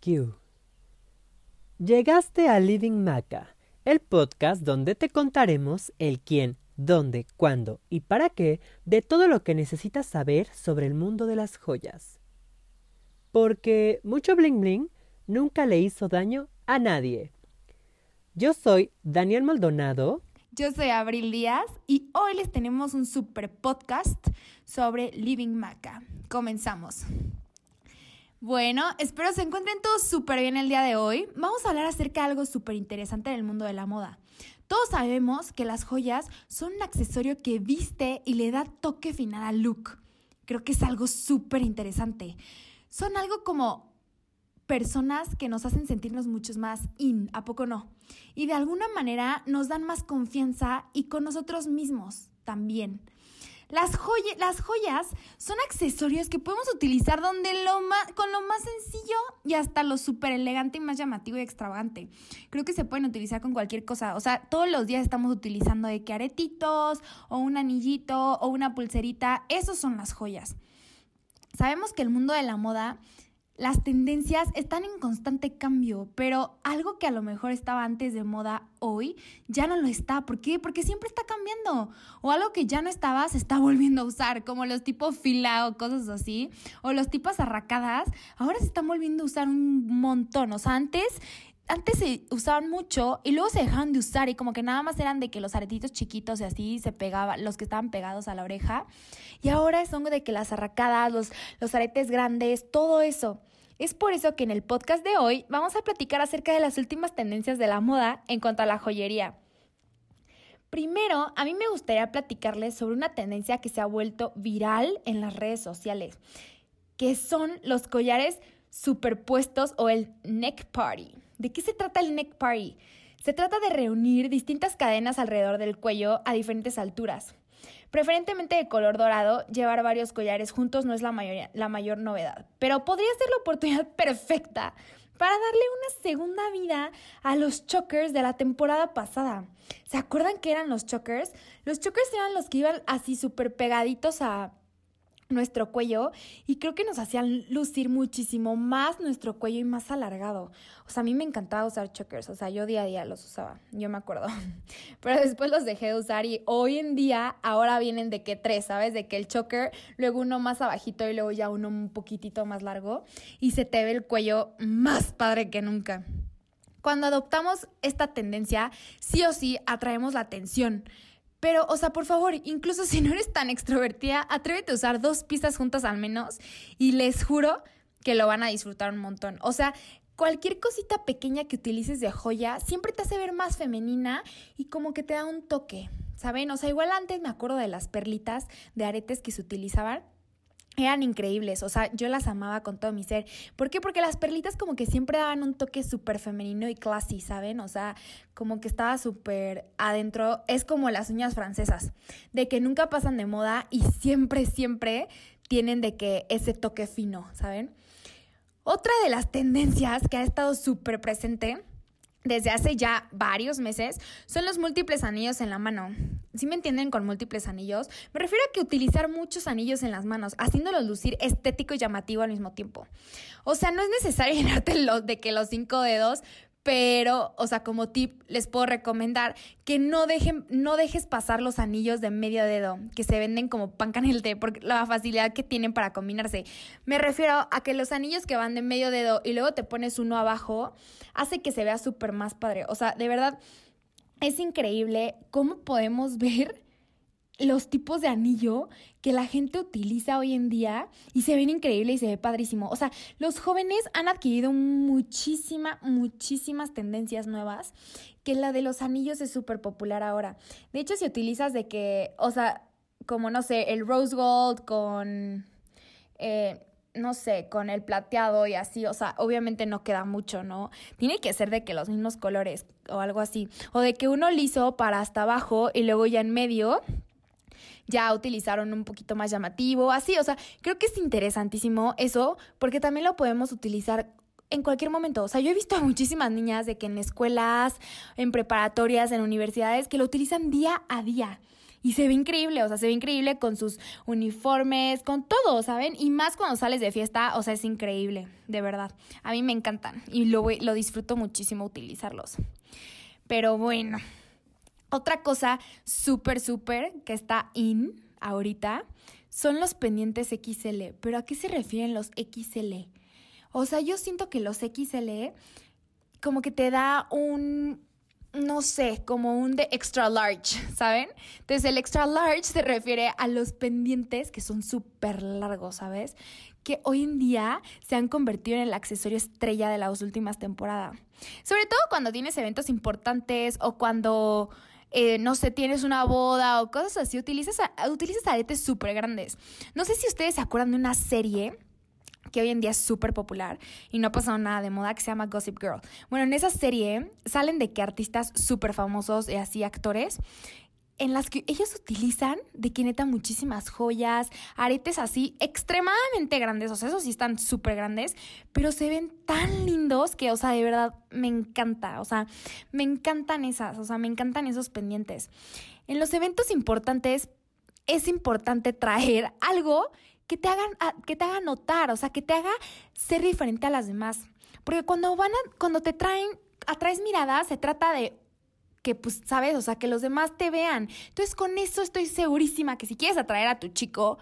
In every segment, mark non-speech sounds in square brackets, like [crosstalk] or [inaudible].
3, 2, Q. Llegaste a Living Maca, el podcast donde te contaremos el quién, dónde, cuándo y para qué de todo lo que necesitas saber sobre el mundo de las joyas. Porque mucho bling bling nunca le hizo daño a nadie. Yo soy Daniel Maldonado. Yo soy Abril Díaz y hoy les tenemos un super podcast sobre Living Maca. Comenzamos. Bueno, espero se encuentren todos súper bien el día de hoy. Vamos a hablar acerca de algo súper interesante del mundo de la moda. Todos sabemos que las joyas son un accesorio que viste y le da toque final al look. Creo que es algo súper interesante. Son algo como personas que nos hacen sentirnos muchos más in, ¿a poco no? Y de alguna manera nos dan más confianza y con nosotros mismos también. Las, las joyas son accesorios que podemos utilizar donde lo con lo más sencillo y hasta lo súper elegante y más llamativo y extravagante. Creo que se pueden utilizar con cualquier cosa. O sea, todos los días estamos utilizando de que aretitos o un anillito o una pulserita. Esos son las joyas. Sabemos que el mundo de la moda las tendencias están en constante cambio, pero algo que a lo mejor estaba antes de moda hoy ya no lo está. ¿Por qué? Porque siempre está cambiando. O algo que ya no estaba se está volviendo a usar, como los tipos fila o cosas así, o los tipos arracadas, ahora se están volviendo a usar un montón. O sea, antes antes se usaban mucho y luego se dejaron de usar y como que nada más eran de que los aretitos chiquitos y así se pegaban, los que estaban pegados a la oreja. Y ahora son de que las arracadas, los, los aretes grandes, todo eso. Es por eso que en el podcast de hoy vamos a platicar acerca de las últimas tendencias de la moda en cuanto a la joyería. Primero, a mí me gustaría platicarles sobre una tendencia que se ha vuelto viral en las redes sociales, que son los collares superpuestos o el neck party. ¿De qué se trata el neck party? Se trata de reunir distintas cadenas alrededor del cuello a diferentes alturas. Preferentemente de color dorado, llevar varios collares juntos no es la, mayor novedad, pero podría ser la oportunidad [laughs] perfecta para darle una segunda vida a los chokers de la temporada pasada. ¿Se acuerdan que eran los chokers? Los chokers eran los que iban así súper pegaditos a nuestro cuello y creo que nos hacían lucir muchísimo más nuestro cuello y más alargado. O sea, a mí me encantaba usar chokers, o sea, yo día a día los usaba, yo me acuerdo. [laughs] Pero después los dejé de usar y hoy en día ahora vienen de que tres, ¿sabes? De que el choker, luego uno más abajito y luego ya uno un poquitito más largo y se te ve el cuello más padre que nunca. Cuando adoptamos esta tendencia, sí o sí atraemos la atención. Pero, o sea, por favor, incluso [laughs] si no eres tan extrovertida, atrévete a usar dos pistas juntas al menos y les juro que lo van a disfrutar un montón. O sea, cualquier cosita pequeña que utilices de joya siempre te hace ver más femenina y como que te da un toque, ¿saben? O sea, igual antes me acuerdo de las perlitas de aretes que se utilizaban eran increíbles, o sea, yo las amaba con todo mi ser. ¿Por qué? Porque las perlitas como que siempre daban un toque súper femenino y classy, ¿saben? O sea, como que estaba súper adentro. Es como las uñas francesas, de que nunca pasan de moda y siempre, siempre tienen de que ese toque fino, ¿saben? Otra de las tendencias que ha estado súper presente desde hace ya varios meses son los múltiples anillos en la mano. Si me entienden con múltiples anillos? Me refiero a que utilizar muchos anillos en las manos, haciéndolos lucir estético y llamativo al mismo tiempo. O sea, no es necesario [laughs] llenarte de que los cinco dedos, pero, o sea, como tip les puedo recomendar que no dejen, no dejes pasar los anillos de medio dedo, que se venden como pan canel por la facilidad que tienen para combinarse. Me refiero a que los anillos que van de medio dedo y luego te pones uno abajo, hace que se vea súper más padre. O sea, de verdad, es increíble cómo podemos [laughs] ver los tipos de anillo que la gente utiliza hoy en día y se ven increíble y se ve padrísimo. O sea, los jóvenes han adquirido muchísima, muchísimas tendencias nuevas que la de los anillos es súper popular ahora. De hecho, si utilizas de que, o sea, como no sé, el rose gold con... Eh, no sé, con el plateado y así, o sea, obviamente no queda mucho, ¿no? Tiene que ser de que los mismos colores o algo así. O de que uno liso para hasta abajo y luego ya en medio ya utilizaron un poquito más llamativo, así, o sea, creo que es interesantísimo eso porque también lo podemos utilizar en cualquier momento. O sea, yo he visto a muchísimas niñas de que en escuelas, en preparatorias, en universidades, que lo utilizan día a día. Y se ve increíble, o sea, se ve increíble con sus uniformes, con todo, ¿saben? Y más cuando sales de fiesta, o sea, es increíble, de verdad. A mí me encantan y lo, lo disfruto muchísimo utilizarlos. Pero bueno, otra cosa súper, súper que está in ahorita son los pendientes XL. ¿Pero a qué se refieren los XL? O sea, yo siento que los XL como que te da un no sé, como un de extra large, [laughs] ¿saben? Entonces el extra large se refiere a los pendientes que son súper largos, ¿sabes? Que hoy en día se han convertido en el accesorio estrella de las últimas temporadas. Sobre todo cuando tienes eventos importantes o cuando, eh, no sé, tienes una boda o cosas así, utilizas, utilizas aretes súper grandes. No sé si ustedes se acuerdan de una serie que hoy en día es súper popular y no ha pasado nada de moda, que se llama Gossip Girl. Bueno, en esa serie salen de que artistas súper famosos y así actores en las que ellos utilizan de que neta muchísimas joyas, aretes así extremadamente grandes, o sea, esos sí están súper grandes, pero se ven tan lindos que, o sea, de verdad me encanta, o sea, me encantan esas, o sea, me encantan esos pendientes. En los eventos importantes es importante traer algo que te hagan, que te haga notar, o sea, que te haga ser diferente a las demás. Porque cuando van a, cuando te traen, atraes miradas, se trata de que pues, sabes, o sea, que los demás te vean. Entonces, con eso estoy segurísima que si quieres atraer a tu chico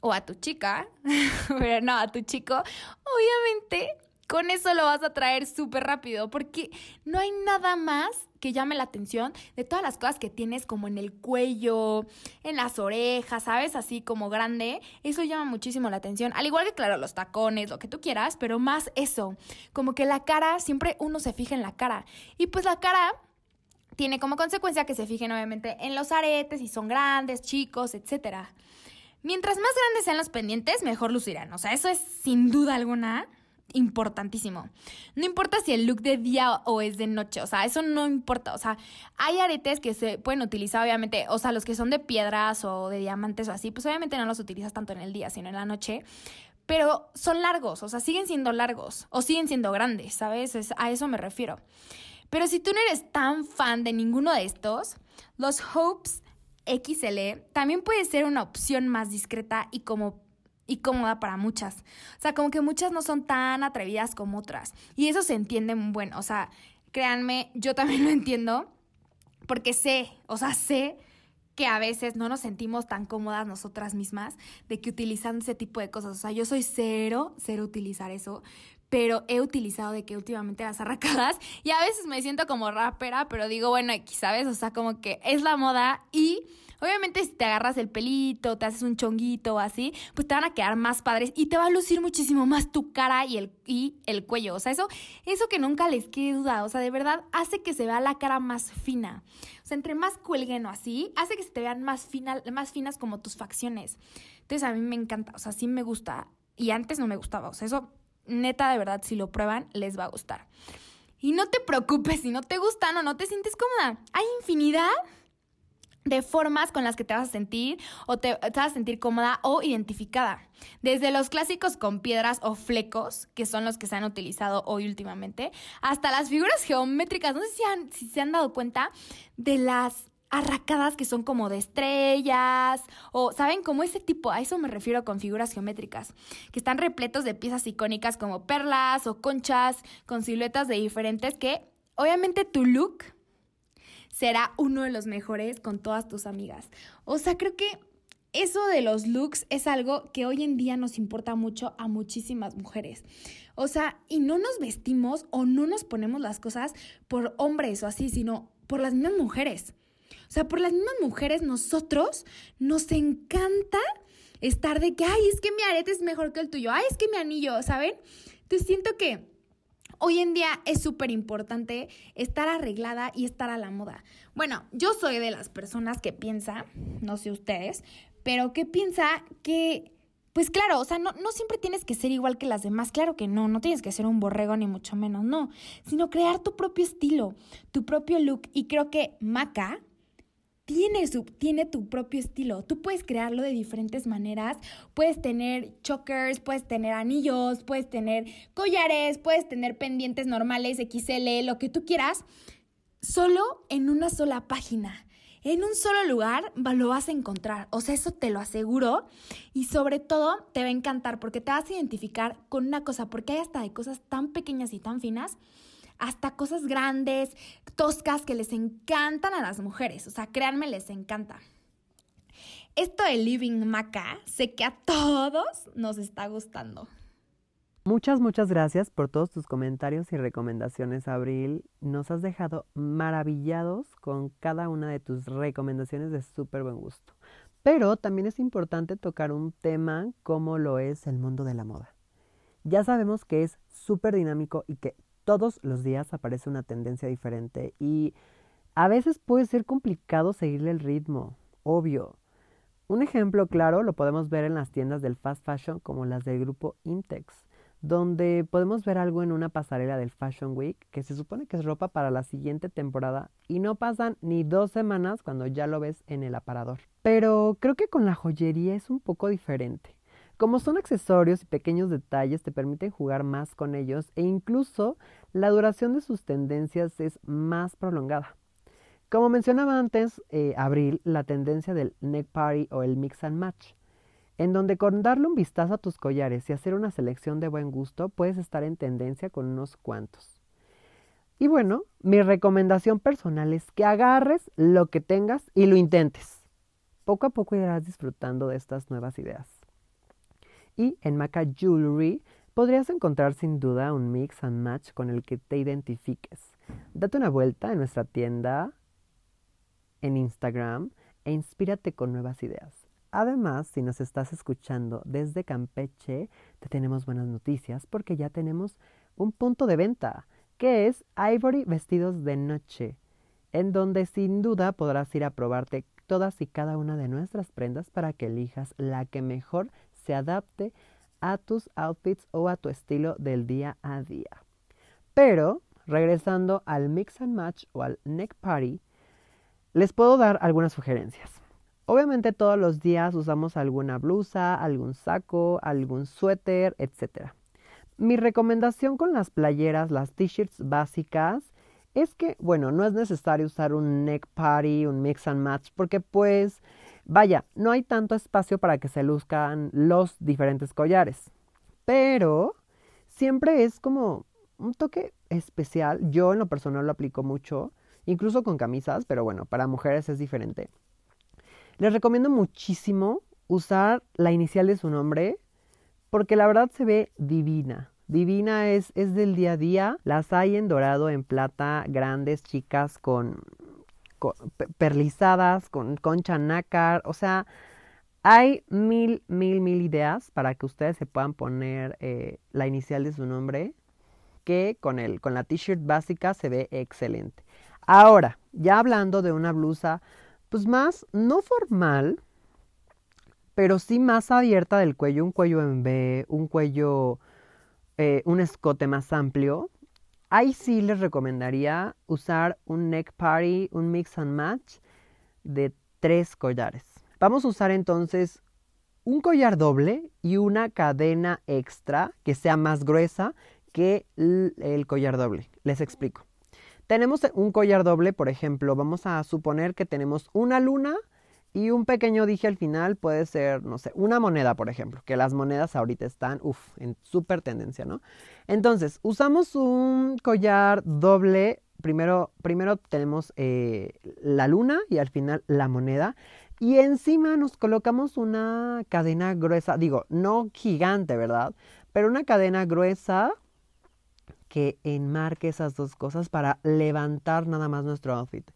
o a tu chica, [laughs] pero no, a tu chico, obviamente con eso lo vas a traer súper rápido, porque no hay nada más que llame la atención de todas las cosas que tienes como en el cuello, en las orejas, ¿sabes? Así como grande. Eso llama muchísimo la atención. Al igual que, claro, los tacones, lo que tú quieras, pero más eso. Como que la cara, siempre uno se fija en la cara. Y pues la cara tiene como consecuencia que se fijen obviamente en los aretes, si son grandes, chicos, etc. Mientras más grandes sean los pendientes, mejor lucirán. O sea, eso es sin duda alguna importantísimo. No importa si el look de día o es de noche, o sea, eso no importa. O sea, hay aretes que se pueden utilizar, obviamente, o sea, los que son de piedras o de diamantes o así, pues obviamente no los utilizas tanto en el día, sino en la noche. Pero son largos, o sea, siguen siendo largos o siguen siendo grandes, ¿sabes? a eso me refiero. Pero si tú no eres tan fan de ninguno de estos, los Hopes XL también puede ser una opción más discreta y como cómoda para muchas. O sea, como que muchas no son tan atrevidas como otras. Y eso se entiende muy bueno. O sea, créanme, yo también [laughs] lo entiendo porque sé, o sea, sé que a veces no nos sentimos tan cómodas nosotras mismas de que utilizando ese tipo de cosas. O sea, yo soy cero, cero utilizar eso, pero he utilizado de que últimamente las arracadas [laughs] y a veces me siento como rapera, pero digo, bueno, aquí, ¿sabes? O sea, como que es la moda y Obviamente si te agarras el pelito, te haces un chonguito o así, pues te van a quedar más padres y te va a lucir muchísimo más tu cara y el, y el cuello. O sea, eso, eso que nunca les quede duda. O sea, de verdad hace que se vea la cara más fina. O sea, entre más cuelguen o así, hace que se te vean más, fina, más finas como tus facciones. Entonces a mí me encanta, o sea, sí me gusta. Y antes no me gustaba. O sea, eso neta, de verdad, si lo prueban, les va a gustar. Y no te preocupes si no te gustan o no te sientes cómoda. Hay infinidad de formas con las que te vas a sentir o te, vas a sentir cómoda o identificada. Desde los clásicos con piedras o flecos, que son los que se han utilizado hoy últimamente, hasta las figuras geométricas. No sé si, si se han dado cuenta de las arracadas que son como de estrellas o, ¿saben? Como ese tipo, a eso me refiero con figuras geométricas, que están repletos de piezas icónicas como perlas o conchas con siluetas de diferentes que, obviamente, tu look será uno de los mejores con todas tus amigas. O sea, creo que eso de los looks es algo que hoy en día nos importa mucho a muchísimas mujeres. O sea, y no nos vestimos o no nos ponemos las cosas por hombres o así, sino por las mismas mujeres. O sea, por las mismas mujeres nosotros nos encanta estar de que, ay, es que mi arete es mejor que el tuyo, ay, es que mi anillo, ¿saben? Entonces siento que Hoy en día es súper importante estar arreglada y estar a la moda. Bueno, yo soy de las personas que piensa, no sé ustedes, pero que piensa que, pues claro, o sea, no, no siempre tienes que ser igual que las demás, claro que no, no tienes que ser un borrego ni mucho menos, no, sino crear tu propio estilo, tu propio look. Y creo que Maca, tiene, su, tiene tu propio estilo. Tú puedes crearlo de diferentes maneras. Puedes tener chokers, puedes tener anillos, puedes tener collares, puedes tener pendientes normales, XL, lo que tú quieras, solo en una sola página. en un solo lugar lo vas a encontrar. O sea, eso te lo aseguro. Y sobre todo te va a encantar porque te vas a identificar con una cosa, porque hay hasta de cosas tan pequeñas y tan finas, hasta cosas grandes, toscas que les encantan a las mujeres. O sea, créanme, les encanta. Esto de Living Maca, sé que a todos nos está gustando. Muchas, muchas gracias por todos tus comentarios y recomendaciones, Abril. Nos has dejado maravillados con cada una de tus recomendaciones de súper buen gusto. Pero también es importante tocar un tema como lo es el mundo de la moda. Ya sabemos que es súper dinámico y que todos los días aparece una tendencia diferente y a veces puede ser complicado seguirle el ritmo, obvio. Un ejemplo claro lo podemos ver en las tiendas del fast fashion como las del grupo Intex donde podemos ver algo en una pasarela del Fashion Week que se supone que es ropa para la siguiente temporada y no pasan ni dos semanas cuando ya lo ves en el aparador. Pero creo que con la joyería es un poco diferente. Como son accesorios y pequeños detalles te permiten jugar más con ellos e incluso la duración de sus tendencias es más prolongada. Como mencionaba antes, eh, Abril, la tendencia del neck party o el mix and match en donde con darle un vistazo a tus collares y hacer una selección de buen gusto puedes estar en tendencia con unos cuantos. Y bueno, mi recomendación personal es que agarres lo que tengas y lo intentes. Poco a poco irás disfrutando de estas nuevas ideas. Y en Maca Jewelry podrías encontrar sin duda un mix and match con el que te identifiques. Date una vuelta en nuestra tienda en Instagram e inspírate con nuevas ideas. Además, si nos estás escuchando desde Campeche, te tenemos buenas noticias porque ya tenemos un punto de venta, que es Ivory Vestidos de Noche, en donde sin duda podrás ir a probarte todas y cada una de nuestras prendas para que elijas la que mejor se adapte a tus outfits o a tu estilo del día a día. Pero, regresando al mix and match o al neck party, les puedo dar algunas sugerencias. Obviamente todos los días usamos alguna blusa, algún saco, algún suéter, etc. Mi recomendación con las playeras, las t-shirts básicas, es que, bueno, no es necesario usar un neck party, un mix and match, porque pues, vaya, no hay tanto espacio para que se luzcan los diferentes collares. Pero siempre es como un toque especial. Yo en lo personal lo aplico mucho, incluso con camisas, pero bueno, para mujeres es diferente. Les recomiendo muchísimo usar la inicial de su nombre porque la verdad se ve divina. Divina es, es del día a día. Las hay en dorado, en plata, grandes, chicas, con, perlizadas, con concha nácar. O sea, hay mil, mil, mil ideas para que ustedes se puedan poner eh, la inicial de su nombre. Que con, el, con la t-shirt básica se ve excelente. Ahora, ya hablando de una blusa pues más, no formal, pero sí más abierta del cuello, un cuello en B, un cuello, eh, un escote más amplio. Ahí sí les recomendaría usar un neck party, un mix and match de tres collares. Vamos a usar entonces un collar doble y una cadena extra que sea más gruesa que el collar doble. Les explico. Tenemos un collar doble, por ejemplo, vamos a suponer que tenemos una luna y un pequeño dije al final puede ser, no sé, una moneda, por ejemplo, que las monedas ahorita están, uff, en súper tendencia, ¿no? Entonces, usamos un collar doble, primero, primero tenemos eh, la luna y al final la moneda. Y encima nos colocamos una cadena gruesa, digo, no gigante, ¿verdad? Pero una cadena gruesa que enmarque esas dos cosas para levantar nada más nuestro outfit.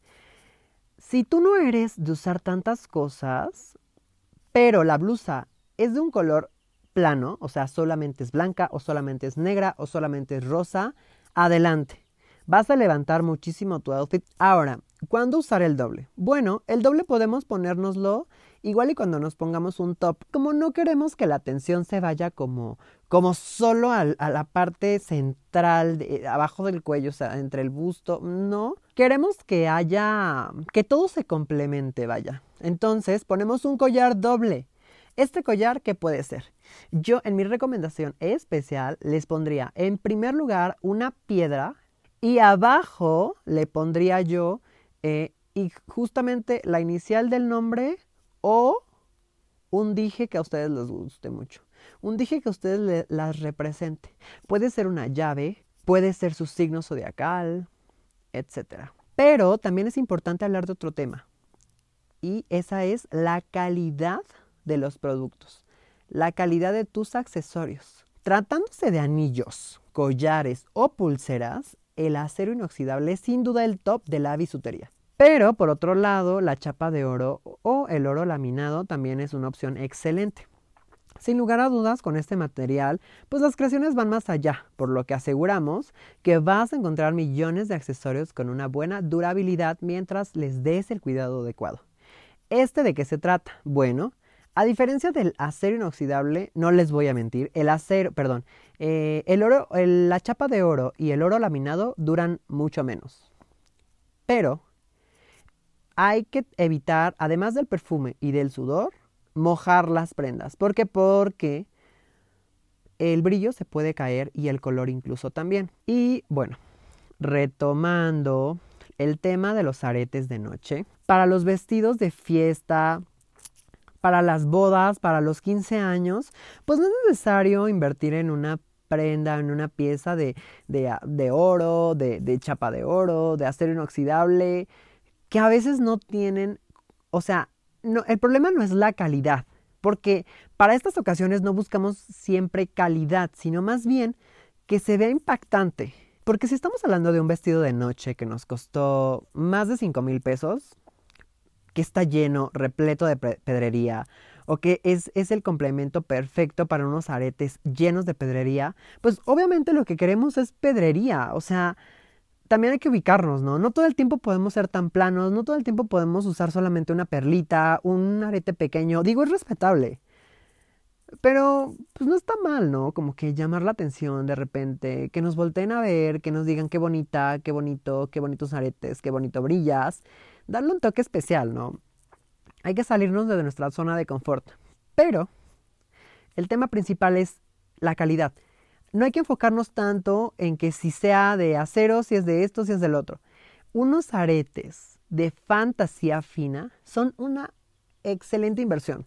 Si tú no eres de usar tantas cosas, pero la blusa es de un color plano, o sea, solamente es blanca o solamente es negra o solamente es rosa, adelante. Vas a levantar muchísimo tu outfit. Ahora, ¿cuándo usar el doble? Bueno, el doble podemos ponérnoslo igual y cuando nos pongamos un top. Como no queremos que la atención se vaya como, como solo a, la parte central, abajo del cuello, o sea, entre el busto, no. Queremos que haya, que todo se complemente, vaya. Entonces ponemos un collar doble. Este collar, ¿qué puede ser? Yo en mi recomendación especial les pondría en primer lugar una piedra y abajo le pondría yo eh, y justamente la inicial del nombre o un dije que a ustedes les guste mucho. Un dije que ustedes las represente. Puede ser una llave, puede ser su signo zodiacal, etc. Pero también es importante hablar de otro tema. Y esa es la calidad de los productos. La calidad de tus accesorios. Tratándose de anillos, collares o pulseras, el acero inoxidable es sin duda el top de la bisutería. Pero por otro lado, la chapa de oro o el oro laminado también es una opción excelente. Sin lugar a dudas, con este material, pues las creaciones van más allá, por lo que aseguramos que vas a encontrar millones de accesorios con una buena durabilidad mientras les des el cuidado adecuado. ¿Este de qué se trata? Bueno, a diferencia del acero inoxidable, no les voy a mentir, el acero, perdón, eh, el oro, la chapa de oro y el oro laminado duran mucho menos. Pero hay que evitar, además del perfume y del sudor, mojar las prendas. ¿Por qué? Porque el brillo se puede caer y el color incluso también. Y bueno, retomando el tema de los aretes de noche, para los vestidos de fiesta, para las bodas, para los 15 años, pues no es necesario invertir en una prenda, en una pieza de, de, oro, de, de chapa de oro, de acero inoxidable que a veces no tienen, o sea, no, el problema no es la calidad, porque para estas ocasiones no buscamos siempre calidad, sino más bien que se vea impactante. Porque si estamos hablando de un vestido de noche que nos costó más de 5 mil pesos, que está lleno, repleto de pedrería, o que es, es, el complemento perfecto para unos aretes llenos de pedrería, pues obviamente lo que queremos es pedrería, o sea, también hay que ubicarnos, ¿no? No todo el tiempo podemos ser tan planos, no todo el tiempo podemos usar solamente una perlita, un arete pequeño. Digo, es respetable. Pero, pues no está mal, ¿no? Como que llamar la atención de repente, que nos volteen a ver, que nos digan qué bonita, qué bonito, qué bonitos aretes, qué bonito brillas. Darle un toque especial, ¿no? Hay que salirnos de nuestra zona de confort. Pero, el tema principal es la calidad no hay que enfocarnos tanto en que si sea de acero, si es de esto, si es del otro. Unos aretes de fantasía fina son una excelente inversión.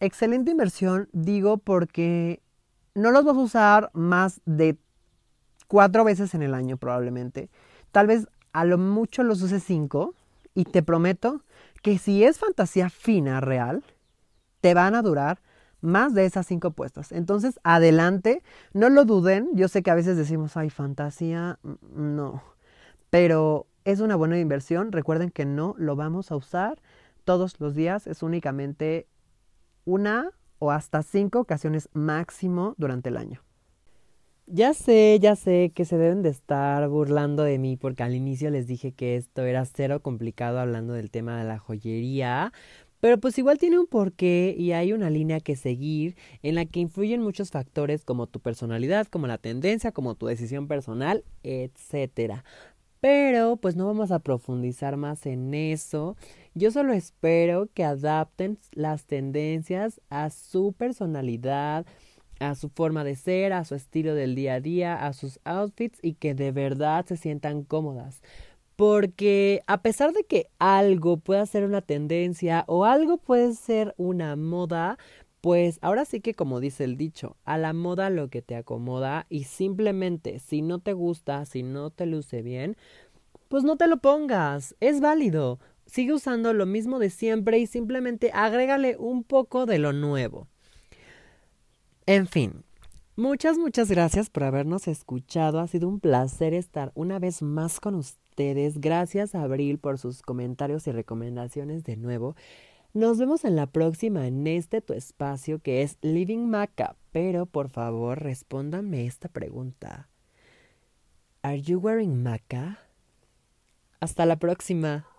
Excelente inversión, digo, porque no los vas a usar más de cuatro veces en el año probablemente. Tal vez a lo mucho los uses cinco y te prometo que si es fantasía fina real, te van a durar más de esas cinco puestas. Entonces, adelante, no lo duden. Yo sé que a veces decimos, ay, fantasía, no. Pero es una buena inversión. Recuerden que no lo vamos a usar todos los días. Es únicamente una o hasta cinco ocasiones máximo durante el año. Ya sé, ya sé que se deben de estar burlando de mí porque al inicio les dije que esto era cero complicado hablando del tema de la joyería, pero pues igual tiene un porqué y hay una línea que seguir en la que influyen muchos factores como tu personalidad, como la tendencia, como tu decisión personal, etcétera. Pero pues no vamos a profundizar más en eso. Yo solo espero que adapten las tendencias a su personalidad, a su forma de ser, a su estilo del día a día, a sus outfits y que de verdad se sientan cómodas porque a pesar de que algo pueda ser una tendencia o algo puede ser una moda, pues ahora sí que como dice el dicho, a la moda lo que te acomoda y simplemente si no te gusta, si no te luce bien, pues no te lo pongas, es válido. Sigue usando lo mismo de siempre y simplemente agrégale un poco de lo nuevo. En fin, muchas, muchas gracias por habernos escuchado. Ha sido un placer estar una vez más con ustedes Gracias Abril por sus comentarios y recomendaciones de nuevo. Nos vemos en la próxima en este tu espacio que es Living Maca. Pero por favor respóndanme esta pregunta. ¿Are you wearing maca? Hasta la próxima.